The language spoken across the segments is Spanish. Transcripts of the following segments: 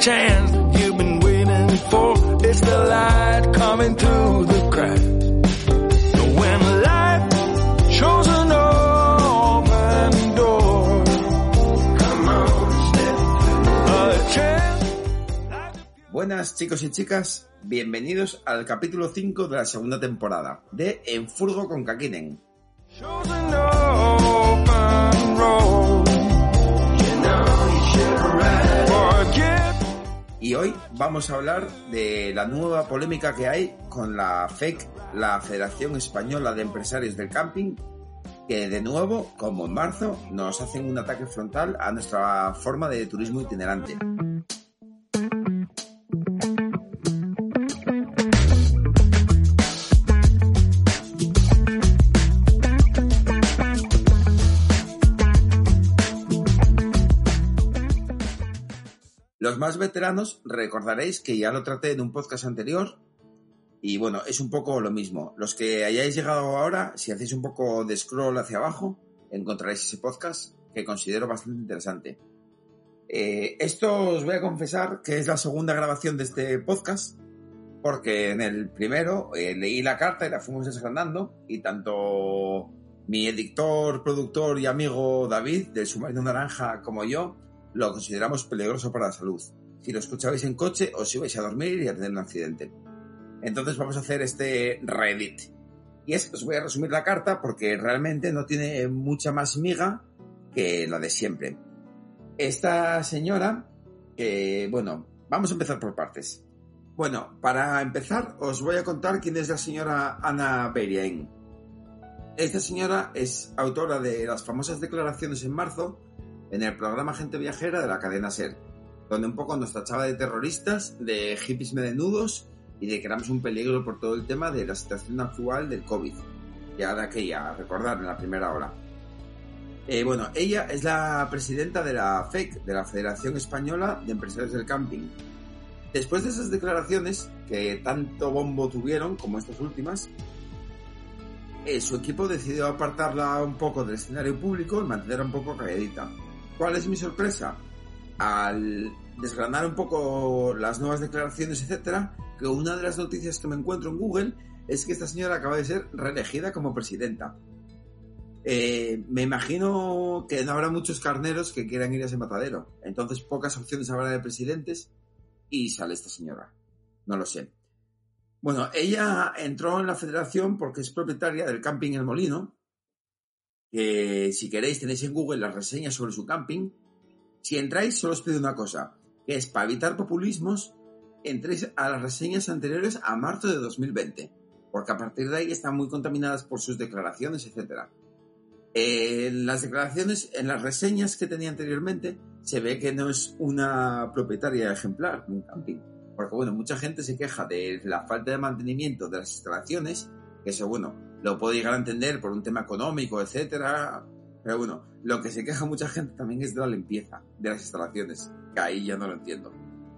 Chance that you've been waiting for. It's the light coming through the cracks. When life shows an open door, come on, step through a chance. Buenas chicos y chicas, bienvenidos al capítulo 5 de la segunda temporada de En Furgo con Kakinen. Shows an open road. Y hoy vamos a hablar de la nueva polémica que hay con la FEC, la Federación Española de Empresarios del Camping, que de nuevo, como en marzo, nos hacen un ataque frontal a nuestra forma de turismo itinerante. Más veteranos recordaréis que ya lo traté en un podcast anterior y bueno, es un poco lo mismo. Los que hayáis llegado ahora, si hacéis un poco de scroll hacia abajo, encontraréis ese podcast que considero bastante interesante. Eh, esto os voy a confesar que es la segunda grabación de este podcast porque en el primero eh, leí la carta y la fuimos desgranando y tanto mi editor, productor y amigo David del Submarino Naranja como yo lo consideramos peligroso para la salud. Si lo escuchabais en coche os ibais a dormir y a tener un accidente. Entonces vamos a hacer este reedit. Y es, os voy a resumir la carta porque realmente no tiene mucha más miga que la de siempre. Esta señora, bueno, vamos a empezar por partes. Bueno, para empezar os voy a contar quién es la señora Ana Beriain. Esta señora es autora de las famosas declaraciones en marzo en el programa Gente Viajera de la cadena SER, donde un poco nos tachaba de terroristas, de hippies medenudos y de que éramos un peligro por todo el tema de la situación actual del COVID. Y ahora que ya recordar en la primera hora. Eh, bueno, ella es la presidenta de la FEC, de la Federación Española de Empresarios del Camping. Después de esas declaraciones, que tanto bombo tuvieron como estas últimas, eh, su equipo decidió apartarla un poco del escenario público y mantenerla un poco calladita. ¿Cuál es mi sorpresa? Al desgranar un poco las nuevas declaraciones, etcétera, que una de las noticias que me encuentro en Google es que esta señora acaba de ser reelegida como presidenta. Eh, me imagino que no habrá muchos carneros que quieran ir a ese matadero. Entonces pocas opciones habrá de presidentes y sale esta señora. No lo sé. Bueno, ella entró en la federación porque es propietaria del camping El Molino, que si queréis tenéis en Google las reseñas sobre su camping. Si entráis, solo os pido una cosa, que es para evitar populismos, entréis a las reseñas anteriores a marzo de 2020, porque a partir de ahí están muy contaminadas por sus declaraciones, etc. En las declaraciones, en las reseñas que tenía anteriormente, se ve que no es una propietaria ejemplar de un camping. Porque, bueno, mucha gente se queja de la falta de mantenimiento de las instalaciones, eso, bueno, lo puedo llegar a entender por un tema económico, etcétera. Pero bueno, lo que se queja mucha gente también es de la limpieza de las instalaciones, que ahí ya no lo entiendo.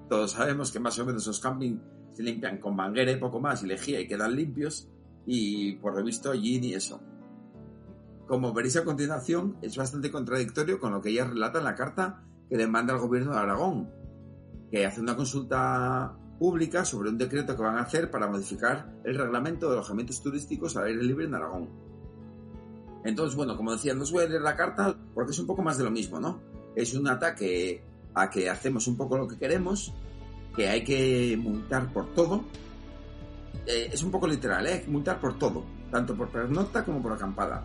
Todos sabemos que más o menos los campings se limpian con manguera y poco más y lejía y quedan limpios, y por lo visto allí ni eso. Como veréis a continuación, es bastante contradictorio con lo que ella relata en la carta que le manda al gobierno de Aragón, que hace una consulta pública sobre un decreto que van a hacer para modificar el reglamento de alojamientos turísticos al aire libre en Aragón. Entonces, bueno, como decía, no os voy a leer la carta porque es un poco más de lo mismo, ¿no? Es un ataque a que hacemos un poco lo que queremos, que hay que multar por todo. Eh, es un poco literal, ¿eh? Multar por todo. tanto por pernocta como por acampada.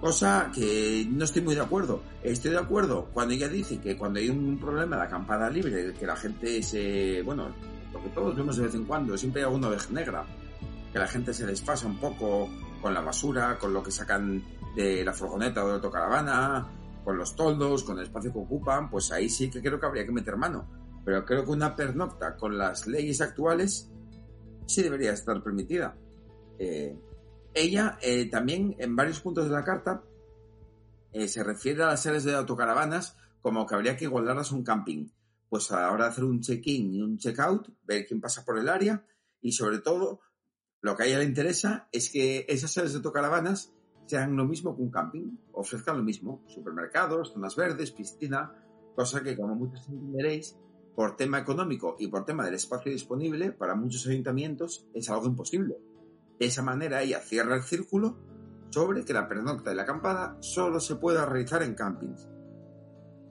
Cosa que no estoy muy de acuerdo. Estoy de acuerdo cuando ella dice que cuando hay un problema de acampada libre, que la gente se, bueno, lo que todos vemos de vez en cuando, siempre hay alguna oveja negra, que la gente se desfasa un poco con la basura, con lo que sacan de la furgoneta o de la autocaravana, con los toldos, con el espacio que ocupan, pues ahí sí que creo que habría que meter mano. Pero creo que una pernocta con las leyes actuales sí debería estar permitida. Eh, ella eh, también en varios puntos de la carta eh, se refiere a las áreas de autocaravanas como que habría que igualarlas a un camping. Pues a la hora de hacer un check-in y un check-out, ver quién pasa por el área y sobre todo lo que a ella le interesa es que esas áreas de autocaravanas sean lo mismo que un camping, ofrezcan lo mismo, supermercados, zonas verdes, piscina, cosa que como muchos entenderéis, por tema económico y por tema del espacio disponible, para muchos ayuntamientos es algo imposible. De esa manera ella cierra el círculo sobre que la pernocta y la acampada solo se pueda realizar en campings.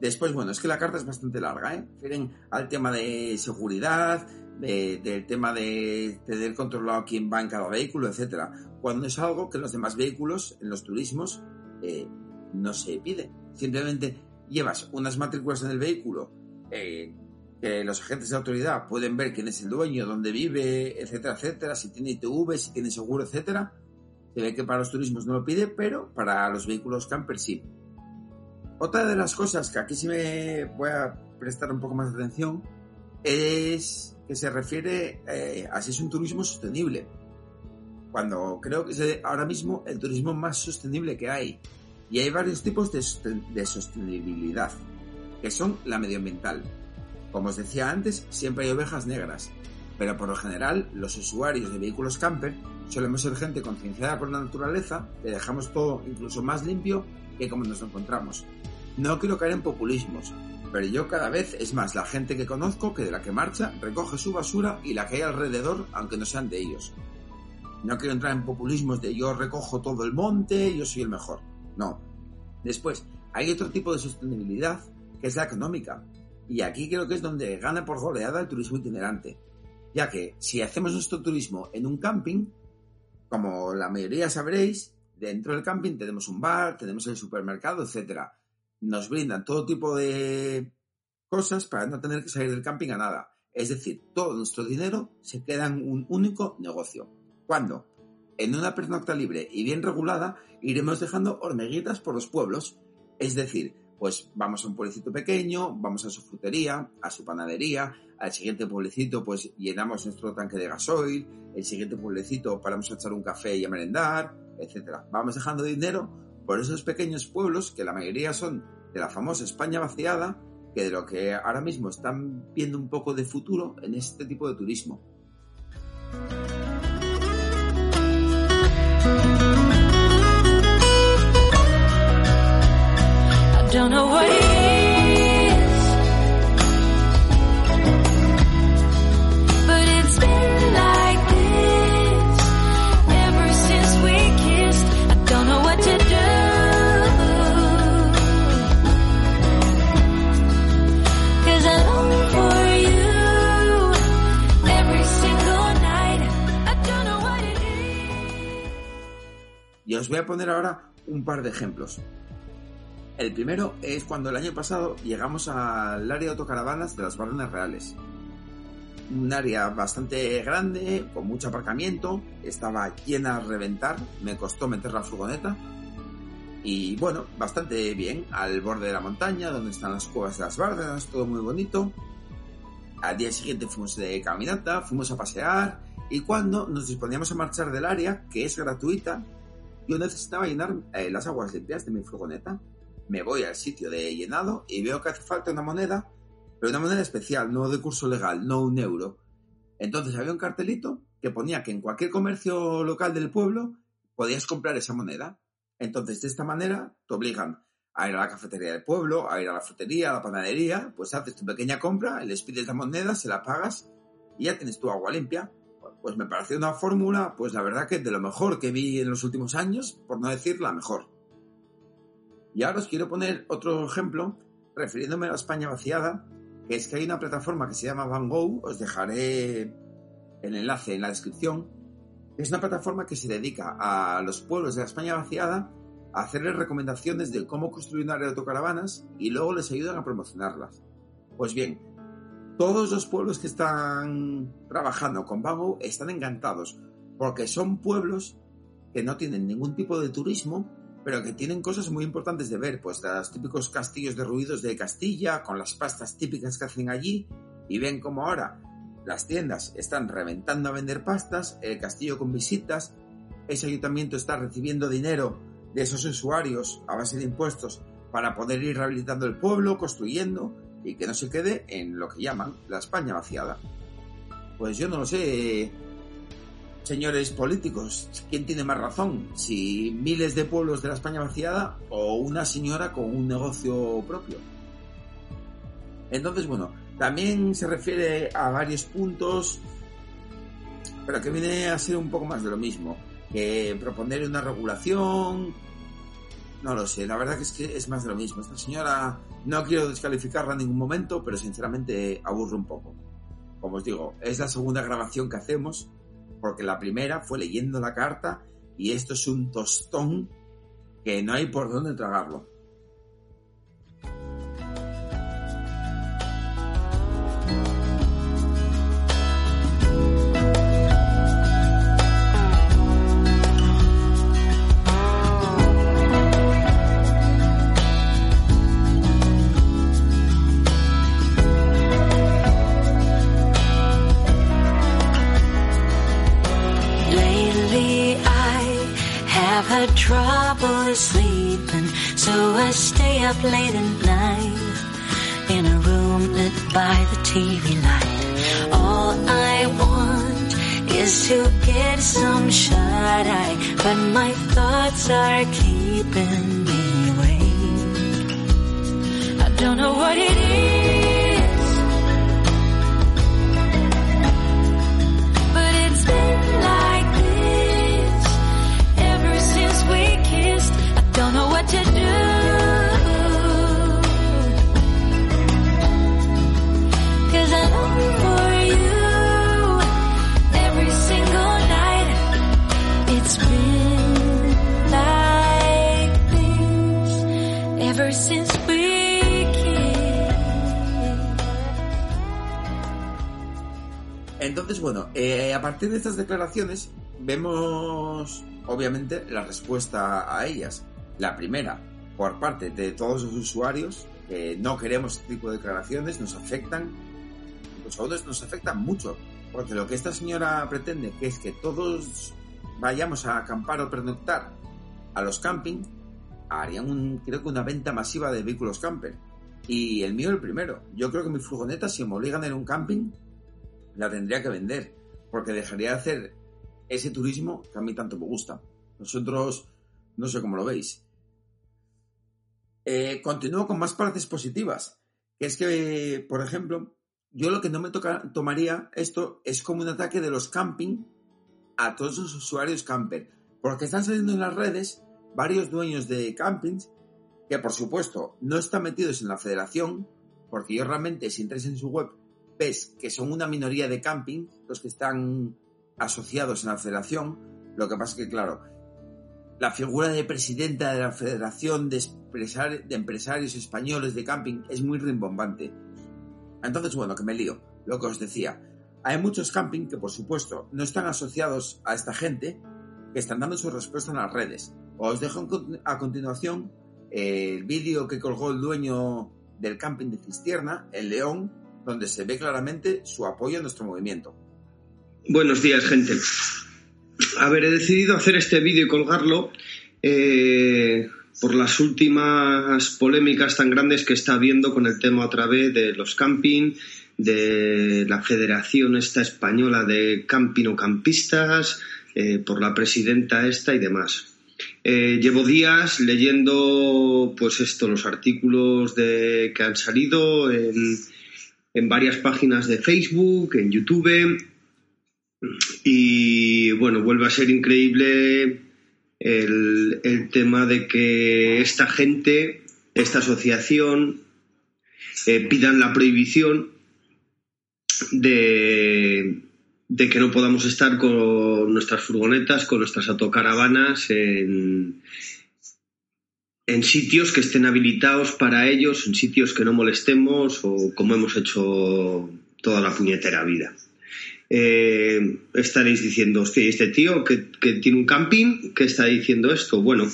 Después, bueno, es que la carta es bastante larga, ¿eh? Refieren al tema de seguridad, del tema de tener controlado quién va en cada vehículo, etcétera, cuando es algo que los demás vehículos, en los turismos, eh, no se pide. Simplemente llevas unas matrículas en el vehículo eh, que los agentes de autoridad pueden ver quién es el dueño, dónde vive, etcétera, etcétera, si tiene ITV, si tiene seguro, etcétera. Se ve que para los turismos no lo pide, pero para los vehículos camper sí. Otra de las cosas que aquí sí me voy a prestar un poco más de atención es que se refiere eh, a si es un turismo sostenible. Cuando creo que es ahora mismo el turismo más sostenible que hay. Y hay varios tipos de, de sostenibilidad, que son la medioambiental. Como os decía antes, siempre hay ovejas negras, pero por lo general los usuarios de vehículos camper solemos ser gente concienciada con la naturaleza, que dejamos todo incluso más limpio que como nos encontramos. No quiero caer en populismos, pero yo cada vez es más la gente que conozco que de la que marcha recoge su basura y la que hay alrededor, aunque no sean de ellos. No quiero entrar en populismos de yo recojo todo el monte, yo soy el mejor. No. Después, hay otro tipo de sostenibilidad que es la económica. Y aquí creo que es donde gana por goleada el turismo itinerante. Ya que si hacemos nuestro turismo en un camping, como la mayoría sabréis, dentro del camping tenemos un bar, tenemos el supermercado, etcétera nos brindan todo tipo de cosas para no tener que salir del camping a nada. Es decir, todo nuestro dinero se queda en un único negocio. ¿Cuándo? En una pernocta libre y bien regulada iremos dejando hormiguitas por los pueblos. Es decir, pues vamos a un pueblecito pequeño, vamos a su frutería, a su panadería, al siguiente pueblecito pues llenamos nuestro tanque de gasoil, el siguiente pueblecito paramos a echar un café y a merendar, etc. Vamos dejando dinero por esos pequeños pueblos que la mayoría son de la famosa España vaciada, que de lo que ahora mismo están viendo un poco de futuro en este tipo de turismo. Os voy a poner ahora un par de ejemplos. El primero es cuando el año pasado llegamos al área de autocaravanas de las Bardenas Reales. Un área bastante grande, con mucho aparcamiento, estaba llena a reventar, me costó meter la furgoneta. Y bueno, bastante bien, al borde de la montaña, donde están las cuevas de las Bárdenas, todo muy bonito. Al día siguiente fuimos de caminata, fuimos a pasear, y cuando nos disponíamos a marchar del área, que es gratuita, yo necesitaba llenar eh, las aguas limpias de mi furgoneta. Me voy al sitio de llenado y veo que hace falta una moneda, pero una moneda especial, no de curso legal, no un euro. Entonces había un cartelito que ponía que en cualquier comercio local del pueblo podías comprar esa moneda. Entonces, de esta manera, te obligan a ir a la cafetería del pueblo, a ir a la frutería, a la panadería, pues haces tu pequeña compra, les pides la moneda, se la pagas y ya tienes tu agua limpia pues me pareció una fórmula, pues la verdad que de lo mejor que vi en los últimos años, por no decir la mejor. Y ahora os quiero poner otro ejemplo, refiriéndome a la España vaciada, que es que hay una plataforma que se llama Van Gogh, os dejaré el enlace en la descripción, Es una plataforma que se dedica a los pueblos de la España vaciada a hacerles recomendaciones de cómo construir una área de autocaravanas y luego les ayudan a promocionarlas. Pues bien, todos los pueblos que están trabajando con Vago están encantados porque son pueblos que no tienen ningún tipo de turismo, pero que tienen cosas muy importantes de ver, pues los típicos castillos derruidos de Castilla, con las pastas típicas que hacen allí, y ven como ahora las tiendas están reventando a vender pastas, el castillo con visitas, ese ayuntamiento está recibiendo dinero de esos usuarios a base de impuestos para poder ir rehabilitando el pueblo, construyendo y que no se quede en lo que llaman la España vaciada. Pues yo no lo sé, señores políticos, ¿quién tiene más razón? Si miles de pueblos de la España vaciada o una señora con un negocio propio. Entonces, bueno, también se refiere a varios puntos, pero que viene a ser un poco más de lo mismo, que proponer una regulación, no lo sé, la verdad que es que es más de lo mismo. Esta señora no quiero descalificarla en ningún momento, pero sinceramente aburre un poco. Como os digo, es la segunda grabación que hacemos, porque la primera fue leyendo la carta y esto es un tostón que no hay por dónde tragarlo. Up late at night in a room lit by the TV light. All I want is to get some shut eye, but my thoughts are keeping me awake. I don't know what it is. Don't know what to do. Entonces, bueno, eh, a partir de estas declaraciones vemos obviamente la respuesta a ellas. La primera, por parte de todos los usuarios, que no queremos este tipo de declaraciones, nos afectan, los audios nos afectan mucho, porque lo que esta señora pretende, que es que todos vayamos a acampar o pernoctar a los camping, harían un, creo que una venta masiva de vehículos camper. Y el mío el primero. Yo creo que mi furgoneta, si me obligan a ir a un camping, la tendría que vender, porque dejaría de hacer ese turismo que a mí tanto me gusta. Nosotros, no sé cómo lo veis. Eh, continúo con más partes positivas, que es que, por ejemplo, yo lo que no me toca, tomaría esto es como un ataque de los camping a todos los usuarios camper, porque están saliendo en las redes varios dueños de campings que, por supuesto, no están metidos en la federación, porque yo realmente, si entréis en su web, ves que son una minoría de camping los que están asociados en la federación. Lo que pasa es que, claro, la figura de presidenta de la Federación de, Empresarios Españoles de Camping es muy rimbombante. Entonces, bueno, que me lío. Lo que os decía, hay muchos camping que, por supuesto, no están asociados a esta gente, que están dando su respuesta en las redes. Os dejo a continuación el vídeo que colgó el dueño del camping de Cistierna, el León, donde se ve claramente su apoyo a nuestro movimiento. Buenos días, gente. A ver, he decidido hacer este vídeo y colgarlo eh, por las últimas polémicas tan grandes que está habiendo con el tema otra vez de los camping, de la Federación esta española de camping o campistas, eh, por la presidenta esta y demás. Eh, llevo días leyendo, pues esto, los artículos de, que han salido en varias páginas de Facebook, en YouTube. Y bueno, vuelve a ser increíble el, tema de que esta gente, esta asociación, eh, pidan la prohibición de, que no podamos estar con nuestras furgonetas, con nuestras autocaravanas en sitios que estén habilitados para ellos, en sitios que no molestemos o como hemos hecho toda la puñetera vida. Eh, estaréis diciendo, hostia, este tío que, tiene un camping, ¿qué está diciendo esto? Bueno,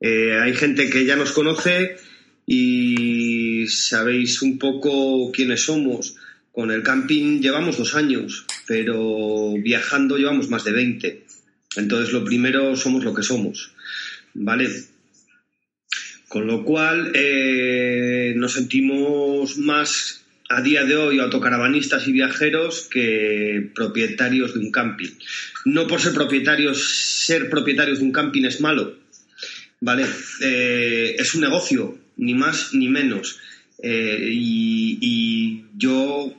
eh, hay gente que ya nos conoce y sabéis un poco quiénes somos. Con el camping llevamos dos años, pero viajando llevamos más de 20. Entonces, lo primero somos lo que somos. ¿Vale? Con lo cual, eh, nos sentimos más a día de hoy autocaravanistas y viajeros que propietarios de un camping. No por ser propietarios, ser propietarios de un camping es malo, ¿vale? Eh, es un negocio, ni más ni menos. Eh, y, yo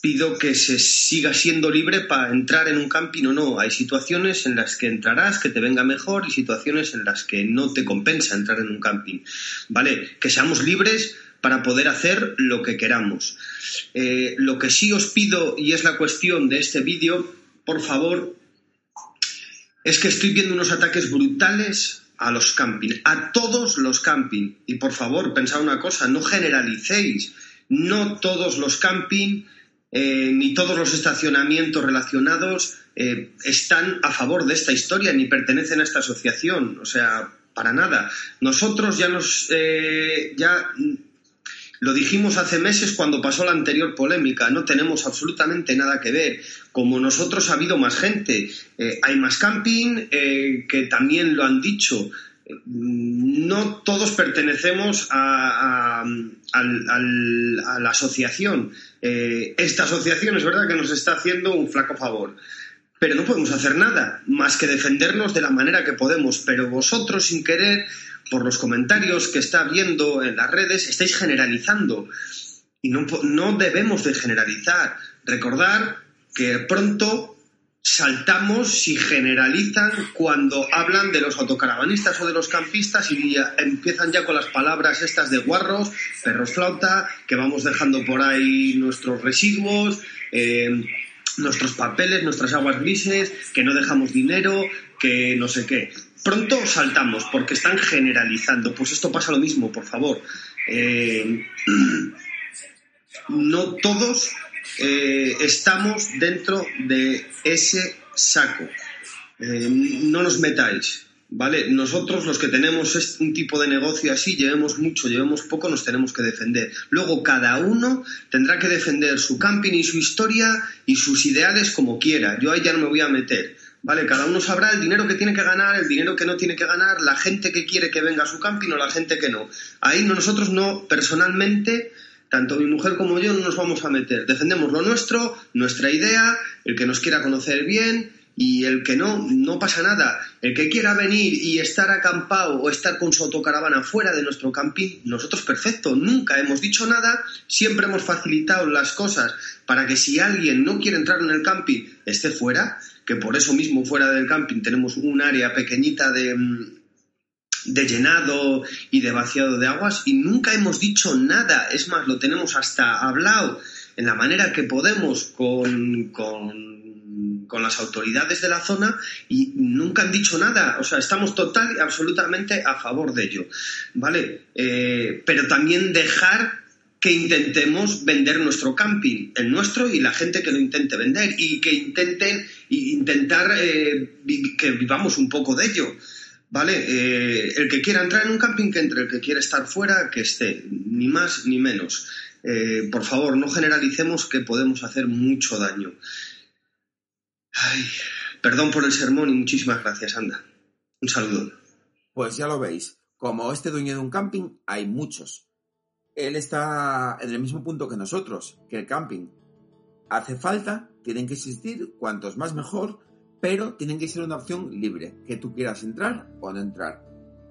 pido que se siga siendo libre para entrar en un camping o no. Hay situaciones en las que entrarás, que te venga mejor, y situaciones en las que no te compensa entrar en un camping. ¿Vale? Que seamos libres para poder hacer lo que queramos. Eh, lo que sí os pido, y es la cuestión de este vídeo, por favor, es que estoy viendo unos ataques brutales a los camping, a todos los camping. Y por favor, pensad una cosa, no generalicéis. No todos los camping eh, ni todos los estacionamientos relacionados eh, están a favor de esta historia ni pertenecen a esta asociación. O sea, para nada. Nosotros ya nos ya lo dijimos hace meses cuando pasó la anterior polémica, no tenemos absolutamente nada que ver. Como nosotros ha habido más gente, hay más camping que también lo han dicho no todos pertenecemos a, la asociación. Eh, esta asociación es verdad que nos está haciendo un flaco favor, pero no podemos hacer nada más que defendernos de la manera que podemos. Pero vosotros, sin querer, por los comentarios que está viendo en las redes, estáis generalizando. Y no, no debemos de generalizar. Recordar que pronto saltamos y generalizan cuando hablan de los autocaravanistas o de los campistas y empiezan ya con las palabras estas de guarros, perros flauta, que vamos dejando por ahí nuestros residuos, eh, nuestros papeles, nuestras aguas grises, que no dejamos dinero, que no sé qué. Pronto saltamos porque están generalizando. Pues esto pasa lo mismo, por favor. Eh, no todos eh, estamos dentro de ese saco. Eh, no nos metáis, ¿vale? Nosotros los que tenemos un tipo de negocio así, llevemos mucho, llevemos poco, nos tenemos que defender. Luego cada uno tendrá que defender su camping y su historia y sus ideales como quiera. Yo ahí ya no me voy a meter. ¿Vale? Cada uno sabrá el dinero que tiene que ganar, el dinero que no tiene que ganar, la gente que quiere que venga a su camping o la gente que no. Ahí nosotros no, personalmente, tanto mi mujer como yo no nos vamos a meter. Defendemos lo nuestro, nuestra idea, el que nos quiera conocer bien y el que no, no pasa nada. El que quiera venir y estar acampado o estar con su autocaravana fuera de nuestro camping, nosotros perfecto, nunca hemos dicho nada, siempre hemos facilitado las cosas para que si alguien no quiere entrar en el camping, esté fuera, que por eso mismo fuera del camping tenemos un área pequeñita de mm, de llenado y de vaciado de aguas y nunca hemos dicho nada. Es más, lo tenemos hasta hablado en la manera que podemos con, con, las autoridades de la zona y nunca han dicho nada. O sea, estamos total y absolutamente a favor de ello. ¿Vale? Eh, pero también dejar que intentemos vender nuestro camping, el nuestro y la gente que lo intente vender y que intenten intentar eh, que vivamos un poco de ello. ¿Vale? Eh, el que quiera entrar en un camping, que entre. El que quiera estar fuera, que esté. Ni más ni menos. Eh, por favor, no generalicemos que podemos hacer mucho daño. Ay, perdón por el sermón y muchísimas gracias, Anda. Un saludo. Pues ya lo veis. Como este dueño de un camping, hay muchos. Él está en el mismo punto que nosotros, que el camping. Hace falta, tienen que existir, cuantos más mejor, pero tienen que ser una opción libre, que tú quieras entrar o no entrar.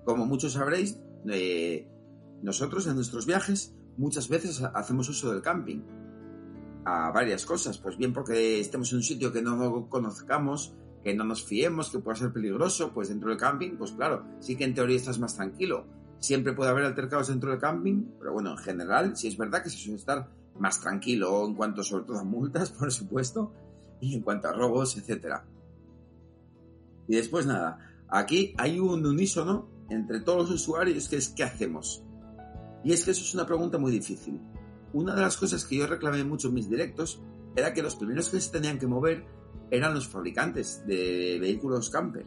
Como muchos sabréis, eh, nosotros en nuestros viajes muchas veces hacemos uso del camping a varias cosas, pues bien porque estemos en un sitio que no conozcamos, que no nos fiemos, que pueda ser peligroso, pues dentro del camping, pues claro, sí que en teoría estás más tranquilo. Siempre puede haber altercados dentro del camping, pero bueno, en general sí es verdad que se suele estar más tranquilo en cuanto sobre todo a multas, por supuesto, y en cuanto a robos, etcétera. Y después nada, aquí hay un unísono entre todos los usuarios que es ¿qué hacemos? Y es que eso es una pregunta muy difícil. Una de las cosas que yo reclamé mucho en mis directos era que los primeros que se tenían que mover eran los fabricantes de vehículos camper.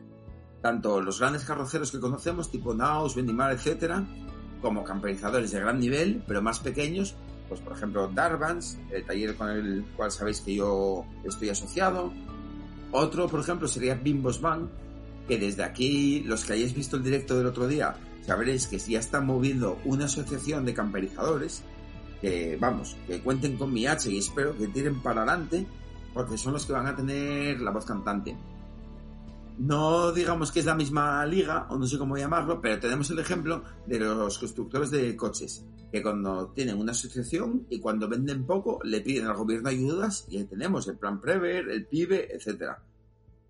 Tanto los grandes carroceros que conocemos, tipo Naus, Bendimar, etcétera, como camperizadores de gran nivel, pero más pequeños, pues por ejemplo Darvans, el taller con el cual sabéis que yo estoy asociado. Otro, por ejemplo, sería Bimbos Van, que desde aquí, los que hayáis visto el directo del otro día, sabréis que ya están moviendo una asociación de camperizadores, que vamos, que cuenten con mi H y espero que tiren para adelante, porque son los que van a tener la voz cantante. No digamos que es la misma liga, o no sé cómo llamarlo, pero tenemos el ejemplo de los constructores de coches, que cuando tienen una asociación y cuando venden poco le piden al gobierno ayudas y ahí tenemos el plan Prever, el PIBE, etc.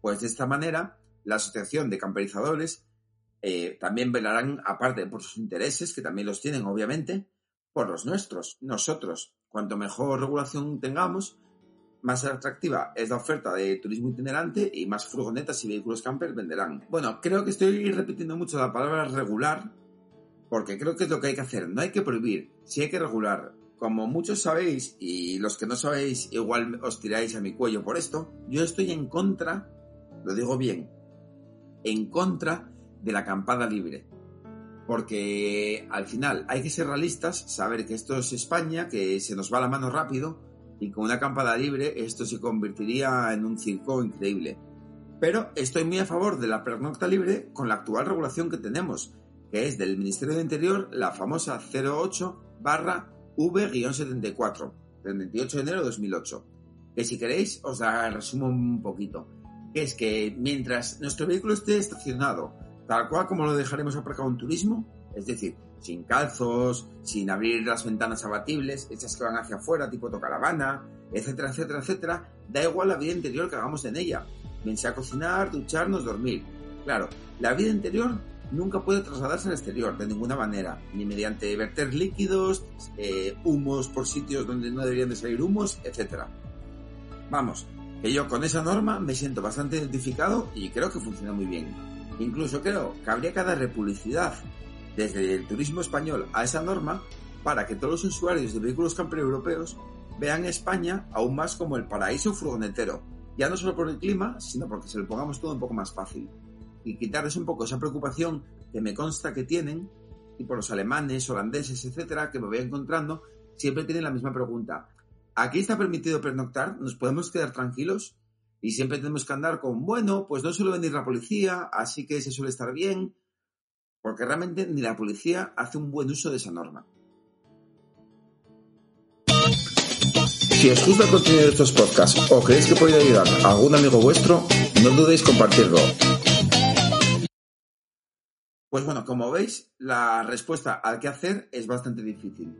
Pues de esta manera, la asociación de camperizadores eh, también velarán, aparte por sus intereses, que también los tienen obviamente, por los nuestros, nosotros. Cuanto mejor regulación tengamos, más atractiva es la oferta de turismo itinerante y más furgonetas y vehículos camper venderán. Bueno, creo que estoy repitiendo mucho la palabra regular porque creo que es lo que hay que hacer. No hay que prohibir, sí hay que regular. Como muchos sabéis, y los que no sabéis igual os tiráis a mi cuello por esto, yo estoy en contra, lo digo bien, en contra de la acampada libre. Porque al final hay que ser realistas, saber que esto es España, que se nos va la mano rápido y con una acampada libre esto se convertiría en un circo increíble. Pero estoy muy a favor de la pernocta libre con la actual regulación que tenemos, que es del Ministerio de Interior la famosa 08 barra V-74, del 28 de enero de 2008. Que si queréis os la resumo un poquito. Que es que mientras nuestro vehículo esté estacionado tal cual como lo dejaremos aparcado en turismo, es decir, sin calzos, sin abrir las ventanas abatibles, hechas que van hacia afuera, tipo tocaravana, etcétera, etcétera, etcétera, da igual la vida interior que hagamos en ella, bien sea cocinar, ducharnos, dormir. Claro, la vida interior nunca puede trasladarse al exterior de ninguna manera, ni mediante verter líquidos, eh, humos por sitios donde no deberían de salir humos, etcétera. Vamos, que yo con esa norma me siento bastante identificado y creo que funciona muy bien. Incluso creo que habría que darle publicidad desde el turismo español a esa norma para que todos los usuarios de vehículos camper europeos vean España aún más como el paraíso furgonetero, ya no solo por el clima, sino porque se lo pongamos todo un poco más fácil. Y quitarles un poco esa preocupación que me consta que tienen, y por los alemanes, holandeses, etcétera, que me voy encontrando, siempre tienen la misma pregunta. ¿Aquí está permitido pernoctar? ¿Nos podemos quedar tranquilos? Y siempre tenemos que andar con, bueno, pues no suele venir la policía, así que se suele estar bien, porque realmente ni la policía hace un buen uso de esa norma. Si os gusta el contenido de estos podcasts o creéis que puede ayudar a algún amigo vuestro, no dudéis compartirlo. Pues bueno, como veis, la respuesta al qué hacer es bastante difícil.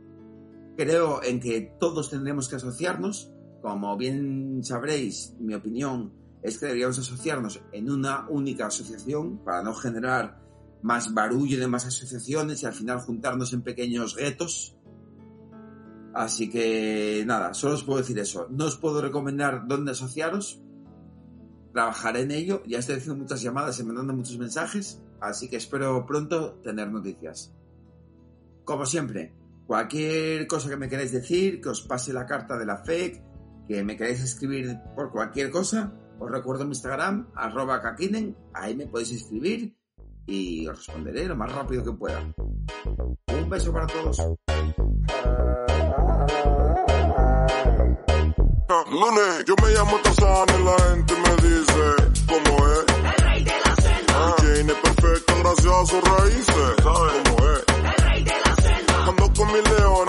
Creo en que todos tendremos que asociarnos como bien sabréis, mi opinión es que deberíamos asociarnos en una única asociación para no generar más barullo de más asociaciones y al final juntarnos en pequeños guetos. Así que nada, solo os puedo decir eso. No os puedo recomendar dónde asociaros. Trabajaré en ello. Ya estoy haciendo muchas llamadas y mandando muchos mensajes. Así que espero pronto tener noticias. Como siempre, cualquier cosa que me queráis decir, que os pase la carta de la FEC, que me queréis escribir por cualquier cosa, os recuerdo mi Instagram, arroba kakinen, ahí me podéis escribir y os responderé lo más rápido que pueda. Un beso para todos. Lunes, yo me llamo Tarzán y la gente me dice, ¿cómo es? El rey de la selva, Jane es perfecta gracias a sus raíces, ¿sabes cómo es? el rey de la selva, Ando con mis leones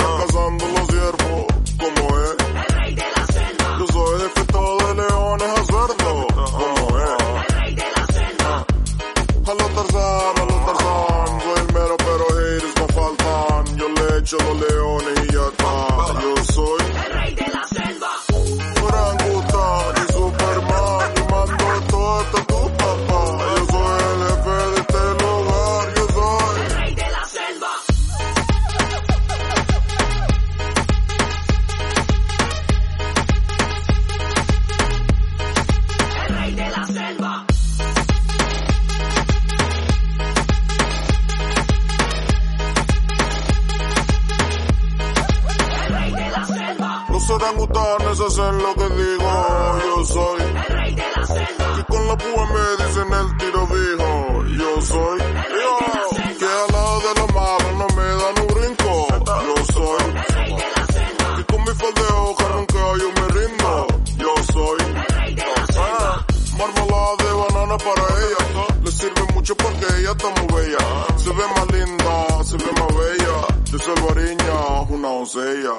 De salvariña, una doncella.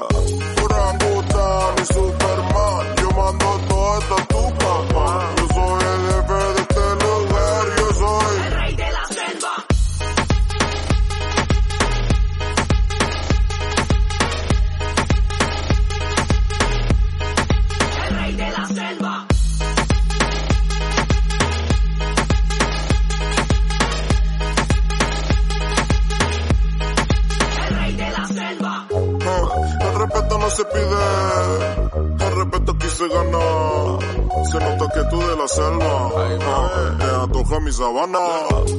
Orangután y Superman. Yo mando toda esta tu papá. Yo soy el jefe de marijuana.